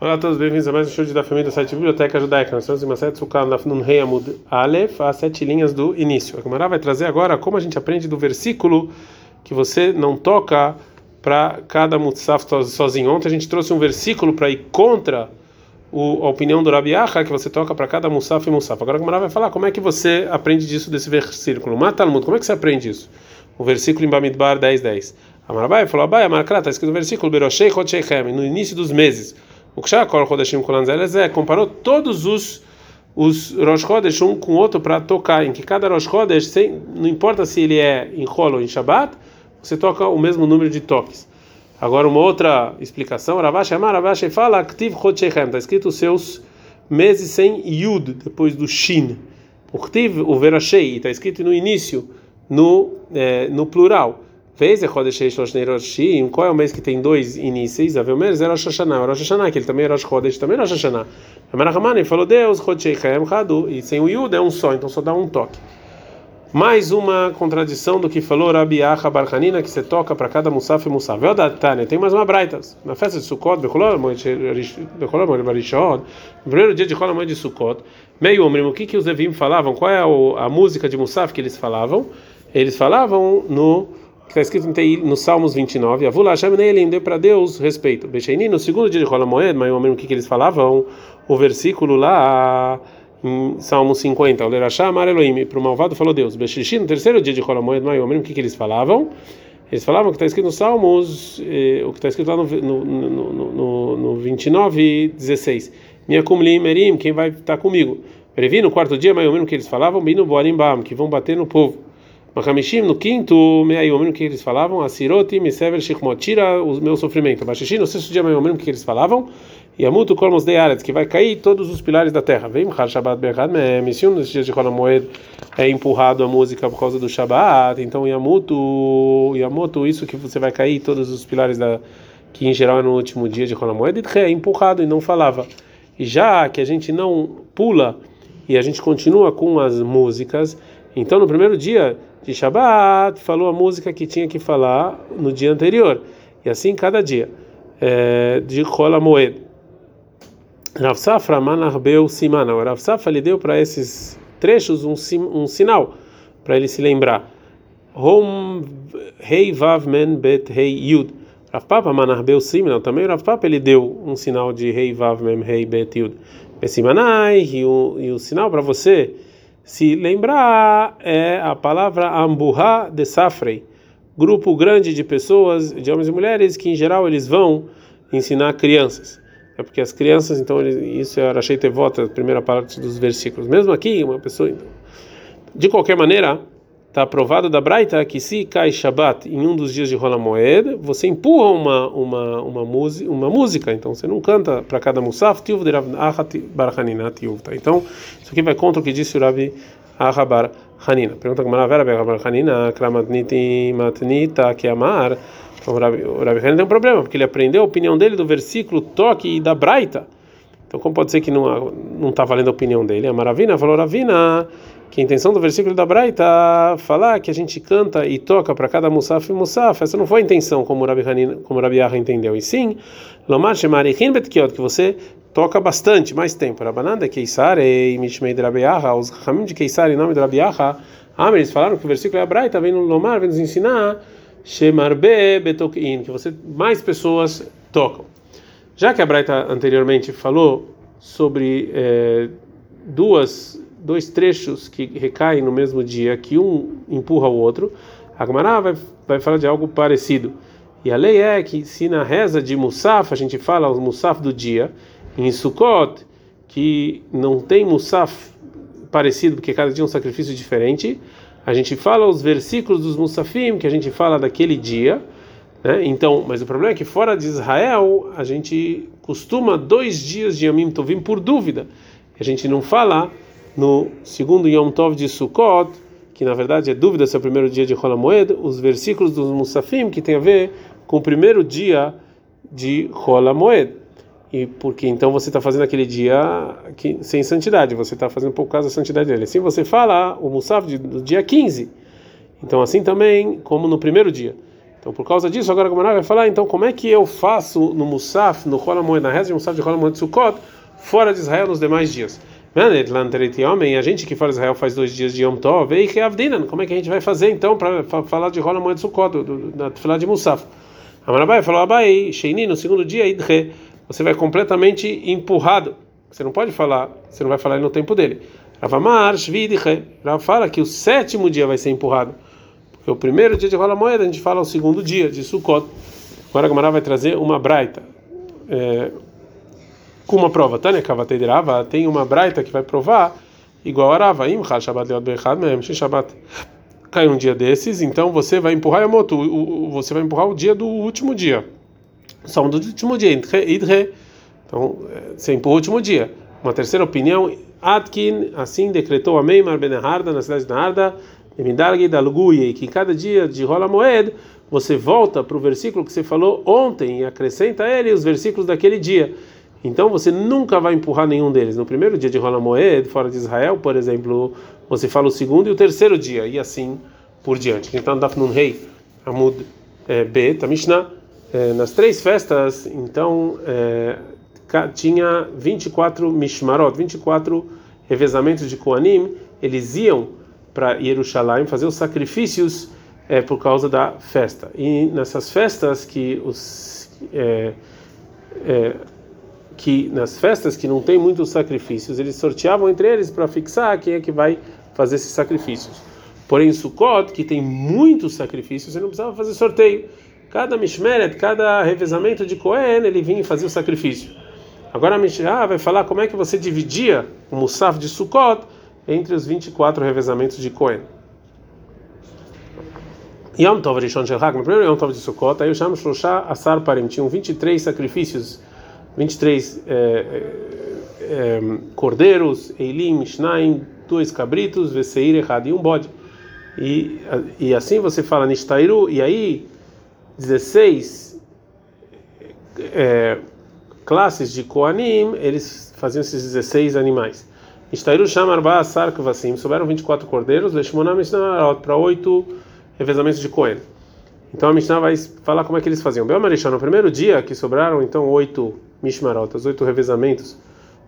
Olá a todos, bem-vindos a mais um show da família do site Biblioteca Judaica. Nós estamos em uma sete sukkah no Rei Amud Aleph, as sete linhas do início. A Gemara vai trazer agora como a gente aprende do versículo que você não toca para cada mutzaf sozinho. Ontem a gente trouxe um versículo para ir contra o, a opinião do Rabi Acha, que você toca para cada mutzaf e mutzaf. Agora a Gemara vai falar como é que você aprende disso desse versículo. Mata Talmud, como é que você aprende isso? O versículo em Bamidbar 10, 10. Amarabai falou, Abai, Amarkra, está escrito no versículo, Beroshei Chodshechem, no início dos meses. Comparou todos os os Rosh Chodesh um com o outro para tocar, em que cada Rosh Chodesh, sem, não importa se ele é em Rolo ou em Shabbat, você toca o mesmo número de toques. Agora, uma outra explicação, Ravash Amar, Ravash fala, Ktiv Chodshechem, está escrito os seus meses sem Yud, depois do Shin. O Ktiv, o Verashei, está escrito no início, no, é, no plural. Fez Roshim, qual é o mês que tem dois inícios? Avelmeres era Rosh Hashanah, Rosh Hashanah, que ele também é Rosh Chodesh, também é Rosh Hashanah. Falou Deus, e sem o Yud é um só, então só dá um toque. Mais uma contradição do que falou Rabi Acha Barhanina, que você toca para cada Musaf e Musaf. Veldatane, tem mais uma braitas. Na festa de Sukkot, no primeiro dia de Kolamoi de Sukkot, meio homem, o que, que os Levim falavam? Qual é a, a música de Musaf que eles falavam? Eles falavam no que está escrito no Salmos 29, Avula Hashem Neelim, deu para Deus respeito. Becheini, no segundo dia de Rola Moed, mas o mesmo que, que eles falavam, o versículo lá em Salmo 50, o Lerachá Amar Elohim, para o malvado falou Deus. Becheshi, no terceiro dia de Rola Moed, mas o mesmo que, que eles falavam, eles falavam que está escrito no Salmos, eh, o que está escrito lá no, no, no, no, no 29, 16. Minha kumlim merim, quem vai estar comigo? Previ no quarto dia, mas o mesmo que eles falavam, bino boarimbam, que vão bater no povo. Machamishim, no quinto, meio que eles falavam, Asiroti, Misever, Shichmot, tira o meu sofrimento. Bashishim, no sexto dia, meio que eles falavam, Yamutu Kormos de Aretz, que vai cair todos os pilares da terra. Vem, Har Shabbat Berhad, Misium, nos dias de Moed é empurrado a música por causa do Shabbat, então Yamutu, Yamutu, isso que você vai cair todos os pilares da que em geral é no último dia de Moed, é empurrado e não falava. E já que a gente não pula e a gente continua com as músicas, então no primeiro dia de Shabbat, falou a música que tinha que falar no dia anterior. E assim cada dia. É, de Kola Moed. Rav Safra Manarbeu Simana. Rav Safra lhe deu para esses trechos um, um sinal, para ele se lembrar. Hom Hei Vav Men Bet Hei Yud. Rav Papa Manarbeu Simana. Também o Rav Papa ele deu um sinal de Hei Vav Men Hei Bet Yud. Simanai, o, e o sinal para você se lembrar, é a palavra amburra de safrei, grupo grande de pessoas, de homens e mulheres, que em geral eles vão ensinar crianças. É porque as crianças, então, isso eu achei ter voto, a primeira parte dos versículos. Mesmo aqui, uma pessoa. Então, de qualquer maneira, está aprovado da Braita que se cai Shabat em um dos dias de Rola Moed, você empurra uma uma uma, música, uma música, então você não canta para cada musaf, tiv de Rav Barhaninat Yuvta. Então, isso aqui vai contra o que disse o Rabi Ahabar Hanina. Pergunta como Ravera Ahabar Hanina, Kramatniti Matnita Kiamar. Então, o Rabi, o Rabi Hanina tem um problema, porque ele aprendeu a opinião dele do versículo toque e da Braita. Então, como pode ser que não está valendo a opinião dele? A Maravina falou, Ravina, que a intenção do versículo da Braita falar que a gente canta e toca para cada musaf e musaf. Essa não foi a intenção, como Rabi, Hanina, como Rabi Yaha entendeu. E sim, Lomar Shemarichin Betkiot, que você toca bastante, mais tempo. Rabananda, Keisar e Mishmei de Rabi Yaha, os Ramim de Keisar em nome de Rabi Yaha, ah, eles falaram que o versículo da Braita vem no Lomar, vem nos ensinar Shemarbe Betokin, que você mais pessoas tocam. Já que a Braita anteriormente falou sobre é, duas dois trechos que recaem no mesmo dia, que um empurra o outro, a Gemara vai, vai falar de algo parecido. E a lei é que se na reza de Musaf a gente fala o Musaf do dia, em Sukkot, que não tem Musaf parecido, porque cada dia é um sacrifício diferente, a gente fala os versículos dos Musafim, que a gente fala daquele dia, né? Então, mas o problema é que fora de Israel a gente costuma dois dias de Yamim Tovim por dúvida. A gente não fala no segundo Yom Tov de Sukkot, que na verdade é dúvida se é o primeiro dia de Rola Moed, os versículos dos Musafim que tem a ver com o primeiro dia de Rola Moed. E porque então você está fazendo aquele dia que, sem santidade, você está fazendo por causa da santidade dele. Assim você fala o Musaf do dia 15. Então assim também, como no primeiro dia. Então, por causa disso, agora a Gemara vai falar, então, como é que eu faço no Musaf, no Rola Moed, na reza de Musaf de Rola Moed Sukkot, fora de Israel nos demais dias? Homem, a gente que fora Israel faz dois dias de Yom Tov, e que como é que a gente vai fazer então para falar de Rola Moed Sukkot, na falar de Musaf? Amarabai falou, Abai, Sheini, no segundo dia, Idre, você vai completamente empurrado. Você não pode falar, você não vai falar no tempo dele. Ravamar, Shvidre, Rav fala que o sétimo dia vai ser empurrado. Porque o primeiro dia de Rola Moeda a gente fala o segundo dia de Sukkot. Agora a Gamara vai trazer uma braita. É, com uma prova. Tânia Kavatei Rava tem uma braita que vai provar igual a Rava. Im Shabbat Leot Bechad Mem Shabbat cai um dia desses, então você vai empurrar a moto, você vai empurrar o dia do último dia. Só do último dia, idre. Então, é, você empurra o último dia. Uma terceira opinião, Atkin assim decretou a Meimar Ben Harda na cidade de Narda, Midargi Dalguye, que cada dia de Rola Moed você volta para o versículo que você falou ontem e acrescenta a ele os versículos daquele dia. Então você nunca vai empurrar nenhum deles. No primeiro dia de Rola Moed, fora de Israel, por exemplo, você fala o segundo e o terceiro dia, e assim por diante. Então, Dafnun Rei, Amud é, B, Tamishna, é, nas três festas, então, é, tinha 24 Mishmarot, 24 revezamentos de Koanim, eles iam para Jerusalém fazer os sacrifícios é, por causa da festa. E nessas festas que os. É, é, que nas festas que não tem muitos sacrifícios, eles sorteavam entre eles para fixar quem é que vai fazer esses sacrifícios. Porém, Sukkot, que tem muitos sacrifícios, você não precisava fazer sorteio. Cada mishmeret, cada revezamento de Cohen, ele vinha fazer o sacrifício. Agora a Mishnah vai falar como é que você dividia o Musaf de Sukkot entre os 24 revezamentos de Cohen. Yom Tov Rishon Shel no primeiro Yom Tov de Sukkot, aí o Sham Shloshah Asar Parim, tinham 23 sacrifícios 23 é, é, é, cordeiros, Eilim, Shnaim, dois cabritos, Veseir, errado e um bode. E, e assim você fala Nishtairu, e aí 16 é, classes de Koanim, eles faziam esses 16 animais. Nishtairu Shamar Ba Sarkvasim, souberam 24 cordeiros, Leshmonam para 8 revezamentos de Kohen. Então a Mishnah vai falar como é que eles faziam. Bel no primeiro dia que sobraram então oito mishmarotas, oito revezamentos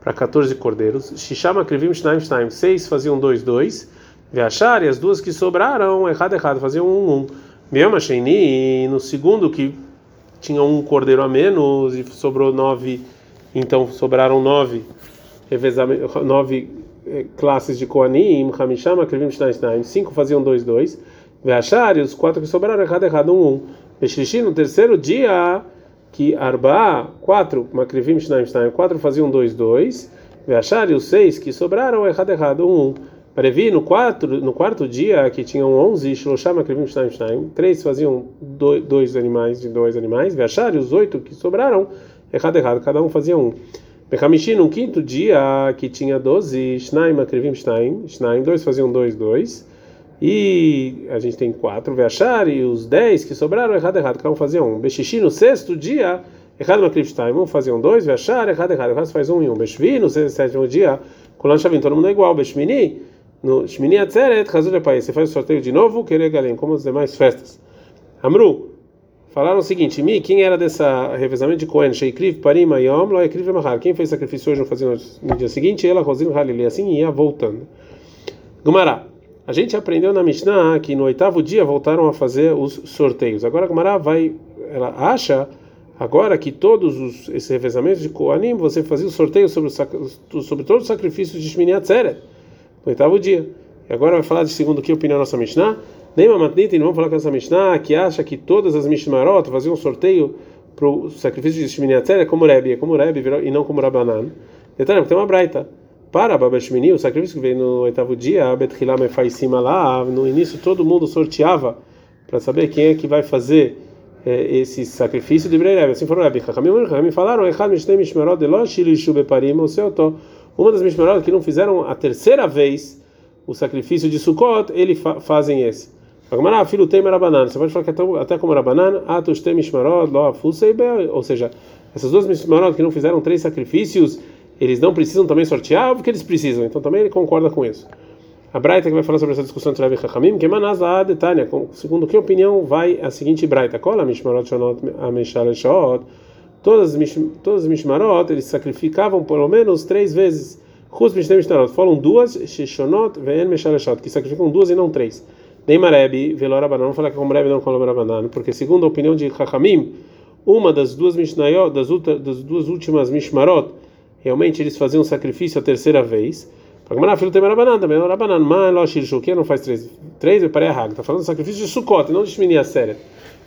para 14 cordeiros. Shishama krivim shnaim shnaim, seis faziam dois dois. Veachar e as duas que sobraram, errado errado, faziam um um. Bel Sheini, no segundo que tinha um cordeiro a menos e sobrou nove, então sobraram nove revezamentos, nove eh, classes de Koanim, Hamishama krivim shnaim shnaim, cinco faziam dois dois. Veachar, e os quatro que sobraram, errado, errado, um, um. Beshlishi, no terceiro dia, que Arba, quatro, Makrivim, Shnaim, Shnaim, quatro faziam dois, dois. Veachar, e os seis que sobraram, errado, errado, um, um. Previ, no, quatro, no quarto dia, que tinham onze, Shloshá, Makrivim, Shnaim, Shnaim, três faziam dois, dois animais, de dois animais. Veachar, e os oito que sobraram, errado, errado, cada um fazia um. Bechamishi, no quinto dia, que tinha doze, Shnaim, Makrivim, Shnaim, Shnaim, dois faziam dois, dois. E a gente tem quatro Veachar e os dez que sobraram, errado, errado, cada um fazia um. Bexishi no sexto dia, errado no Time, um fazia um dois, Veachar, errado, errado, o faz um e um. Beshvi no sétimo dia, Kolan Shavim, todo mundo é igual. Beshmini, no Shmini Atzeret, Hazul País, você faz o sorteio de novo, querer galém, como as demais festas. Amru, falaram o seguinte: Mi, quem era dessa revezamento de Cohen? Sheikriv, Parim, Ayom, Loekriv, Mahar. Quem fez sacrifício hoje não fazia no dia seguinte? Ela, Rosim, Halili, assim ia voltando. Gumará. A gente aprendeu na Mishnah que no oitavo dia voltaram a fazer os sorteios. Agora a Gemara vai, ela acha agora que todos os, esses revezamentos de Koanim você fazia o sorteio sobre, o, sobre todos os sacrifícios de Shmini Atzeret no oitavo dia. E agora vai falar de segundo que opinião nossa Mishnah. Nem Mamatnita, não vamos falar com essa Mishnah que acha que todas as Mishmarot faziam um sorteio para o sacrifício de Shmini Atzeret como Rebbe, como Rebbe e não como Rabanan. Detalhe, tem uma braita para Babashmini, o sacrifício que veio no oitavo dia, Betchilam faz cima lá, no início todo mundo sorteava para saber quem é que vai fazer é, esse sacrifício de Brei Assim foram Rebbe. Chachamim falaram, Echad Mishnei Mishmerot de Lo Shilishu Beparim, o seu Uma das Mishmerot que não fizeram a terceira vez o sacrifício de Sukkot, eles fa fazem esse. Agora, filho tem Marabanan. Você pode falar que até como Marabanan, Atus tem Mishmarot, Lo Afusei Ou seja, essas duas Mishmarot que não fizeram três sacrifícios, eles não precisam também sortear, porque eles precisam. Então também ele concorda com isso. A Braita que vai falar sobre essa discussão entre Rabi Chachamim, que manasa detania, segundo que opinião vai a seguinte Braita, cola mishmarot shonot ameshal shot, todas as mishmarot eles sacrificavam pelo menos três vezes. Chus mishnem mishmarot, falam duas shishonot ve'en meshal shot, que sacrificam duas e não três. Nem Marebi, velora banan, não fala que é Rebbe não como Rabanan, porque segundo a opinião de Chachamim, uma das duas mishnayot, das, das duas últimas mishmarot, realmente eles faziam sacrifício a terceira vez. Agmará, filho tem Rabanan também. Rabanan, lo shirshu, que não faz três? Três, eu parei a Está falando do sacrifício de Sukkot, não de Shmini Aseret.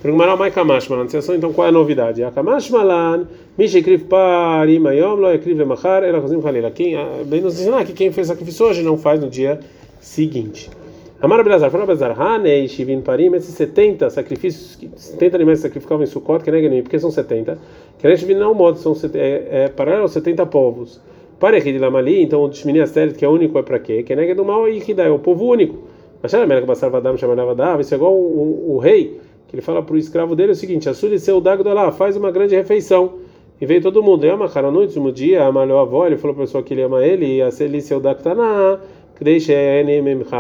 Perguntará, mai kamash malan. Então, qual é a novidade? A kamash malan, mish ekriv pari mayom, lo ekriv lemachar, era chazim halila. Quem, bem nos ensinar que quem fez sacrifício hoje não faz no dia seguinte. Amar Abelazar, falou Abelazar, Hanei, Shivin Parim, esses 70 sacrifícios, 70 animais sacrificavam em Sukkot, que nem porque são 70. Que nem Shivin não modo, são é, é paralelo aos 70 povos. Para de Lamali, então o Shmini Asteret, que é único, é para quê? Que é do mal e que dá, é o povo único. Mas era Melech Basar Vadam chamava Dav, isso é igual o, o, rei, que ele fala para o escravo dele o seguinte: Assuri seu Dagdolá, faz uma grande refeição. E veio todo mundo, ama cara no último dia, amalhou a avó, ele falou para a pessoa que ele ama ele, e a Seli seu Dagtaná,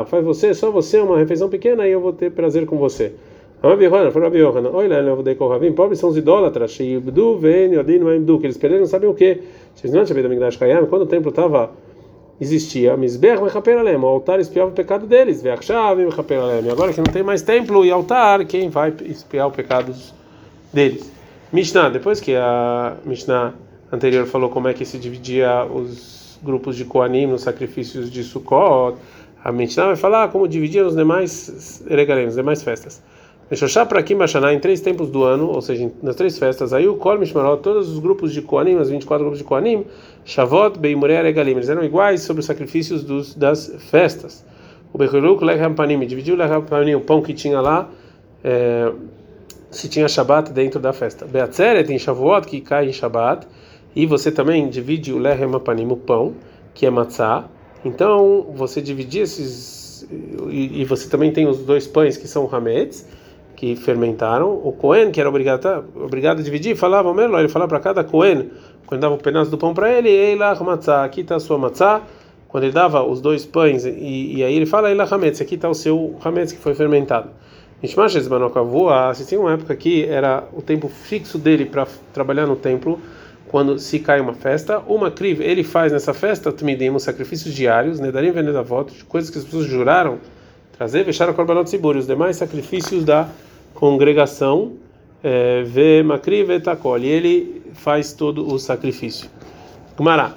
faz você, só você, uma refeição pequena, e eu vou ter prazer com você. Olha, eu vou pobres são os idólatras, que eles perderam, não sabem o que. Quando o templo estava existia, Mechaperalem, o altar espiava o pecado deles. Agora que não tem mais templo e altar, quem vai espiar os pecados deles? Mishnah, depois que a Mishnah anterior falou como é que se dividia os grupos de Koanim nos sacrifícios de Sukkot, a Mishnah vai falar como dividia os demais regalem, as demais festas. Meshoshá para aqui em três tempos do ano, ou seja, nas três festas, aí o Kol Mishmarot, todos os grupos de Koanim, os 24 grupos de Koanim, Shavot, Beimuré, Regalim, eles eram iguais sobre os sacrifícios dos, das festas. O Bechiluk, Lechem Panim, dividiu Lechem Panim, o pão que tinha lá, é, se tinha Shabat dentro da festa. Beatzeret, em Shavuot, que cai em Shabat, e você também divide o Lechem Panim, o pão, que é Matzah. Então, você dividir esses, e, e você também tem os dois pães que são Hametz, que fermentaram. O Cohen, que era obrigado, tá, obrigado a dividir, falava o Merlo, ele falava para cada Cohen, quando dava um pedaço do pão para ele, Eila matzah, aqui está a sua matzah. Quando ele dava os dois pães, e, e aí ele fala, Eila hametz, aqui está o seu hametz que foi fermentado. Mishmashes Manokavua, se tinha uma época que era o tempo fixo dele para trabalhar no templo, quando se cai uma festa, uma criv, ele faz nessa festa, tmidimos sacrifícios diários, nedarim venedavot, coisas que as pessoas juraram trazer, fechar o korbanot tzibur, os demais sacrifícios da congregação, é, vê Makri Vetakol, e ele faz todo o sacrifício. Gumará,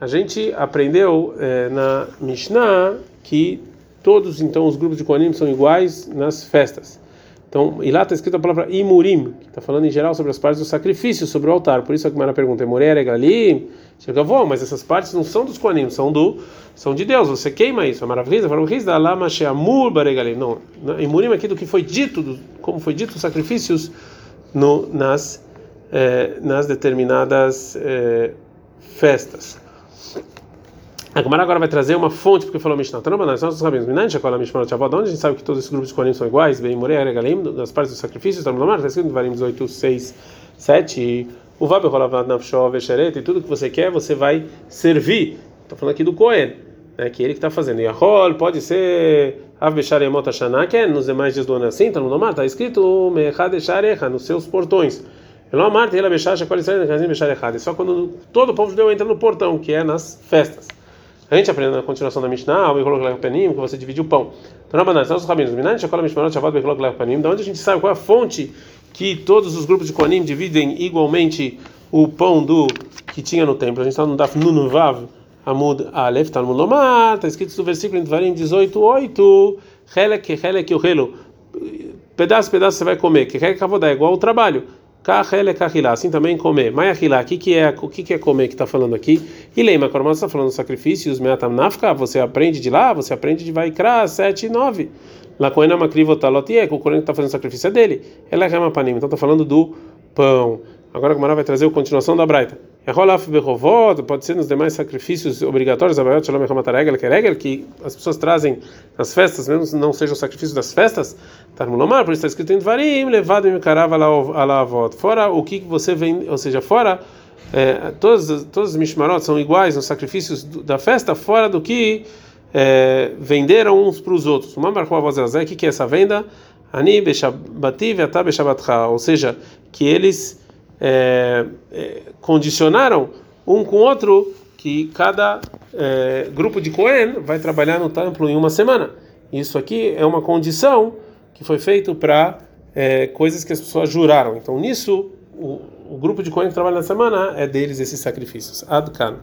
a gente aprendeu é, na Mishnah que todos então os grupos de Kohanim são iguais nas festas. Então, e lá está escrito a palavra imurim, que está falando em geral sobre as partes do sacrifício, sobre o altar. Por isso a Gemara pergunta: Emoré, Galim? Chega, vó, mas essas partes não são dos Koanim, são do são de Deus. Você queima isso. A maravilha, a lama sheamur baregalim. Não, imurim aqui do que foi dito, do, como foi dito os sacrifícios no, nas eh, nas determinadas eh, festas. A Gemara agora vai trazer uma fonte, porque falou Mishnah Tanamba, nós sabemos, Minan, Shakola Mishmar Shavod, onde a gente sabe que todos esses grupos de Kohanim são iguais, bem Morei, Aregalim, nas partes dos sacrifícios, Tanamba, está escrito em Varim 18, 6, 7, o Vab Rolavad Nafshov, Vesheret, e tudo que você quer, você vai servir. Estou falando aqui do Kohen, né, que ele que está fazendo. Yahol, pode ser Av Besharemot Hashanah, que é nos demais dias do ano assim, Tanamba, está escrito Mechad Sharecha, nos seus portões. Só quando todo o povo judeu entra no portão, que é nas festas. A gente aprende na continuação da Mishnah, que você divide o pão. Então, Rabanan, os rabinos. Da onde a gente sabe qual é a fonte que todos os grupos de Koanim dividem igualmente o pão do que tinha no templo. A gente está no Daf Nunuvav, Amud está no Lomar, está escrito no versículo em Dvarim 18, 8, Helek, Helek, Uhelo. Pedaço, pedaço você vai comer. Que Helek é igual ao trabalho. Assim também comer. Mayahilá, o que, é, o que, é comer que está falando aqui? E lembra, quando está falando sacrifícios, meatam nafka, você aprende de lá, você aprende de Vaikra 7 e 9. Lá com Enama Krivotalotiek, o Corão que está fazendo sacrifício é dele. Ela é panim, então está falando do pão. Agora a Gemara vai trazer a continuação da Braita. Rolaf Behovot, pode ser nos demais sacrifícios obrigatórios, que as pessoas trazem nas festas, mesmo não seja o sacrifício das festas, por isso está escrito em Dvarim, levado em Karava Alavot. Fora o que você vem, ou seja, fora é, todos, todos os mishmarot são iguais nos sacrifícios da festa, fora do que é, venderam uns para os outros. O que é essa venda? Ani beshabati ve'ata beshabatcha, ou seja, que eles é, condicionaram um com o outro que cada é, grupo de Cohen vai trabalhar no templo em uma semana. Isso aqui é uma condição que foi feito para é, coisas que as pessoas juraram. Então nisso o, o grupo de Cohen que trabalha na semana é deles esses sacrifícios. Adkan.